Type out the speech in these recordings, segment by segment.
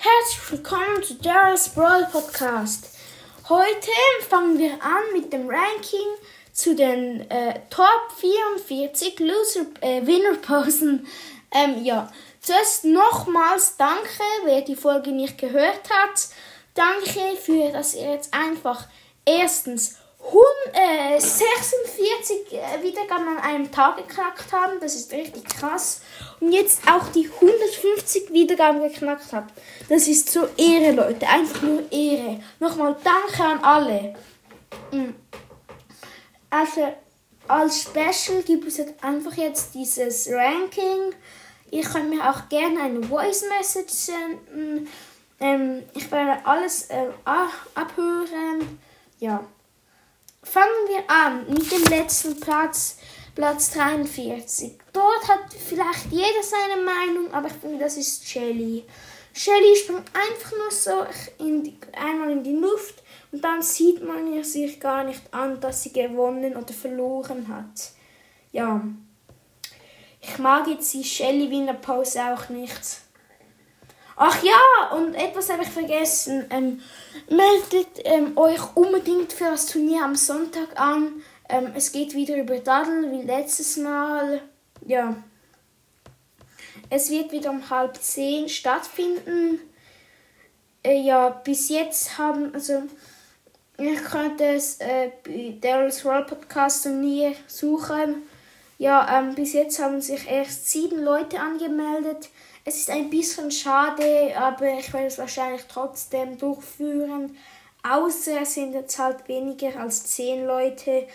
Herzlich willkommen zu Daryl's Brawl Podcast. Heute fangen wir an mit dem Ranking zu den äh, Top 44 Loser äh, Winnerposen. Ähm, ja, zuerst nochmals danke, wer die Folge nicht gehört hat. Danke für, dass ihr jetzt einfach erstens 46 äh, Wiedergaben an einem Tag geknackt haben. Das ist richtig krass. Und jetzt auch die 150 Wiedergaben geknackt habt. Das ist so Ehre, Leute. Einfach nur Ehre. Nochmal danke an alle. Mm. Also als Special gibt es jetzt einfach jetzt dieses Ranking. Ihr könnt mir auch gerne eine Voice Message senden. Ähm, ich werde alles äh, abhören. Ja. Fangen wir an mit dem letzten Platz, Platz 43. Dort hat vielleicht jeder seine Meinung, aber ich finde, das ist Shelly. Shelly springt einfach nur so in die, einmal in die Luft und dann sieht man ihr sich gar nicht an, dass sie gewonnen oder verloren hat. Ja. Ich mag jetzt die Shelly Wiener Pause auch nicht. Ach ja, und etwas habe ich vergessen. Ähm, meldet ähm, euch unbedingt für das Turnier am Sonntag an. Ähm, es geht wieder über Daddel wie letztes Mal. Ja. Es wird wieder um halb zehn stattfinden. Äh, ja, bis jetzt haben, also, ihr könnt es äh, bei Daryl's Roll Podcast Turnier suchen. Ja, ähm, bis jetzt haben sich erst sieben Leute angemeldet. Es ist ein bisschen schade, aber ich werde es wahrscheinlich trotzdem durchführen. Außer es sind jetzt halt weniger als zehn Leute.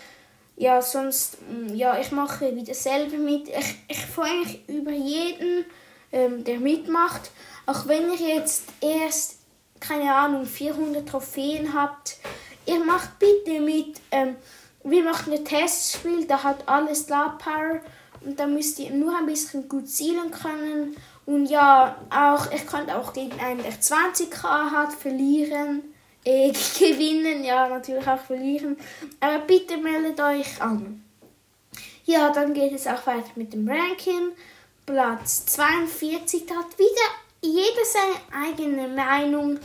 Ja, sonst, mm, ja, ich mache wieder selber mit. Ich, ich freue mich über jeden, ähm, der mitmacht. Auch wenn ihr jetzt erst, keine Ahnung, 400 Trophäen habt, ihr macht bitte mit. Ähm, wir machen ein Testspiel, da hat alles Star Power und da müsst ihr nur ein bisschen gut zielen können und ja, auch, ich konnte auch gegen einen, der 20k hat, verlieren. Äh, gewinnen, ja, natürlich auch verlieren. Aber bitte meldet euch an. Ja, dann geht es auch weiter mit dem Ranking. Platz 42 da hat wieder jeder seine eigene Meinung.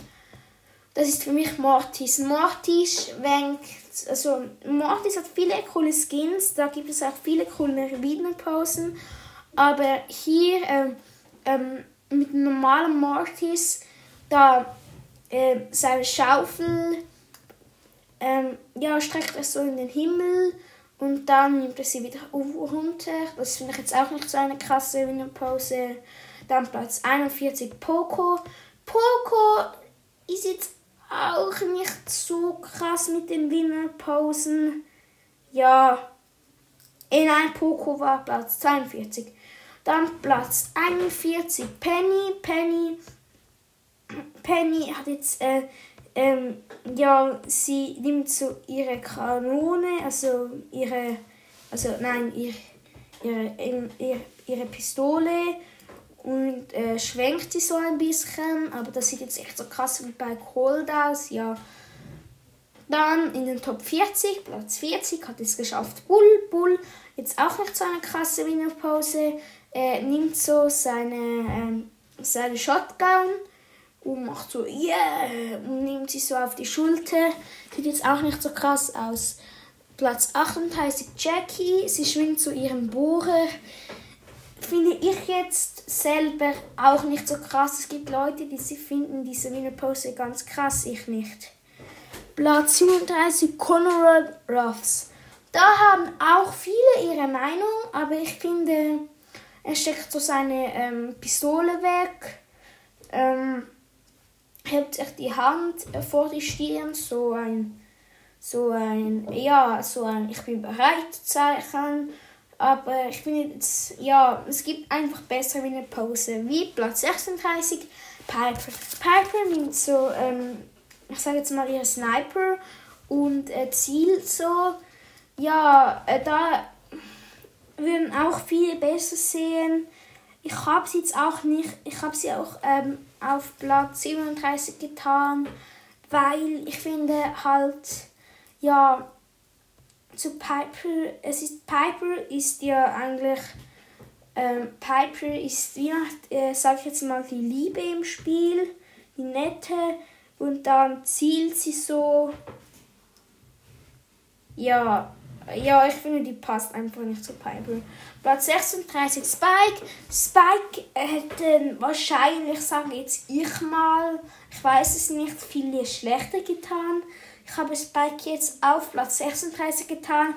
Das ist für mich Mortis. Mortis wenkt, also Mortis hat viele coole Skins, da gibt es auch viele coole Videoposen. Aber hier ähm, ähm, mit einem normalen Mortis da äh, seine Schaufel ähm, ja, streckt er so in den Himmel und dann nimmt er sie wieder runter. Das finde ich jetzt auch nicht so eine krasse Winnerpose. Dann Platz 41 Poco. Poco ist jetzt auch nicht so krass mit den Winnerposen. Ja, in ein Poco war Platz 42. Dann Platz 41 Penny. Penny, Penny hat jetzt, äh, ähm, ja, sie nimmt so ihre Kanone, also ihre, also nein, ihr, ihre, ihre, ihre Pistole und äh, schwenkt sie so ein bisschen, aber das sieht jetzt echt so krass wie bei Cold aus, ja. Dann in den Top 40, Platz 40, hat es geschafft Bull. Bull, jetzt auch nicht so eine krasse Winnerpause er nimmt so seine, ähm, seine Shotgun und macht so yeah und nimmt sie so auf die Schulter. Sieht jetzt auch nicht so krass aus. Platz 38 Jackie, sie schwingt zu ihrem Bohrer. Finde ich jetzt selber auch nicht so krass. Es gibt Leute, die sie finden diese Winner Pose ganz krass, ich nicht. Platz 37 Conrad Ruffs. Da haben auch viele ihre Meinung, aber ich finde, er steckt so seine ähm, Pistole weg, ähm, hält sich die Hand vor die Stirn, so ein, so ein, ja, so ein Ich bin bereit Zeichen. Aber ich finde jetzt, ja, es gibt einfach besser wie eine Pause. Wie Platz 36, Piper. Piper nimmt so, ähm, ich sage jetzt mal, ihr Sniper und äh, zielt so. Ja, äh, da würden auch viel besser sehen. Ich habe sie jetzt auch nicht, ich habe sie auch ähm, auf Platz 37 getan, weil ich finde halt, ja, zu Piper, es ist, Piper ist ja eigentlich, ähm, Piper ist, wie äh, sag ich jetzt mal, die Liebe im Spiel, die nette und dann zielt sie so. Ja, ja, ich finde, die passt einfach nicht zu Piper. Platz 36 Spike. Spike hätte wahrscheinlich, sage jetzt ich mal, ich weiß es nicht, viele schlechter getan. Ich habe Spike jetzt auf Platz 36 getan,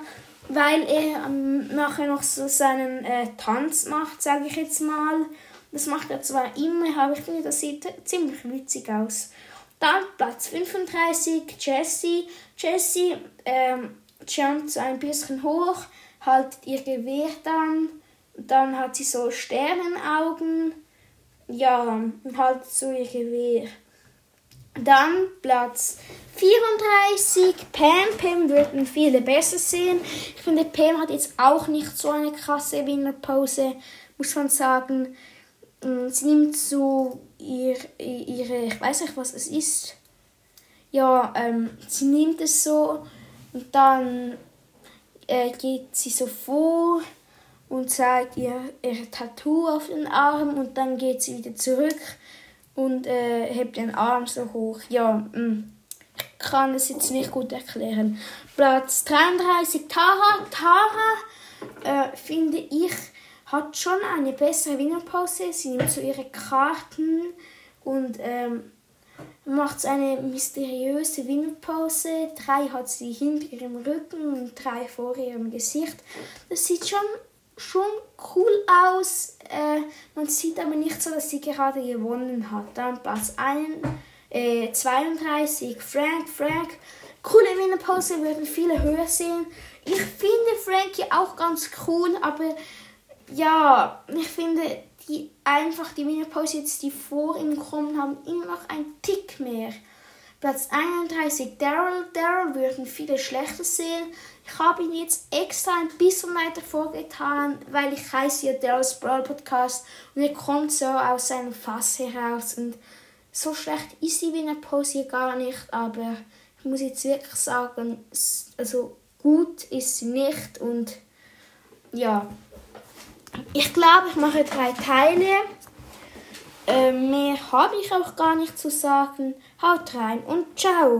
weil er ähm, nachher noch so seinen äh, Tanz macht, sage ich jetzt mal. Das macht er zwar immer, aber ich finde, das sieht ziemlich witzig aus. Dann Platz 35, Jessie. Jessie ähm, jumpt so ein bisschen hoch, haltet ihr Gewehr dann. Dann hat sie so Sternenaugen. Ja, und haltet so ihr Gewehr. Dann Platz 34, Pam. Pam würden viele besser sehen. Ich finde, Pam hat jetzt auch nicht so eine krasse Winnerpose, muss man sagen. Mm, sie nimmt so ihr, ihre, ich weiß nicht, was es ist. Ja, ähm, sie nimmt es so und dann äh, geht sie so vor und zeigt ihr ihr Tattoo auf den Arm und dann geht sie wieder zurück und äh, hebt den Arm so hoch. Ja, mh. Mm, ich kann es jetzt nicht gut erklären. Platz 33, Tara. Tara, äh, finde ich, hat schon eine bessere Winnerpause. Sie nimmt so ihre Karten und ähm, macht eine mysteriöse Winnerpause. Drei hat sie hinter ihrem Rücken und drei vor ihrem Gesicht. Das sieht schon, schon cool aus. Äh, man sieht aber nicht so, dass sie gerade gewonnen hat. Dann Platz 1, äh, 32, Frank. Frank, coole Winnerpause, würden viele höher sehen. Ich finde Frankie auch ganz cool, aber ja, ich finde die einfach die Mini-Pause jetzt, die vor ihm kommen, haben immer noch einen Tick mehr. Platz 31, Daryl. Daryl würden viele schlechter sehen. Ich habe ihn jetzt extra ein bisschen weiter vorgetan, weil ich heiße ja Daryl's Brawl Podcast und er kommt so aus seinem Fass heraus und so schlecht ist die Wiener Pause hier gar nicht, aber ich muss jetzt wirklich sagen, also gut ist sie nicht und ja, ich glaube, ich mache drei Teile. Äh, mehr habe ich auch gar nicht zu sagen. Haut rein und ciao!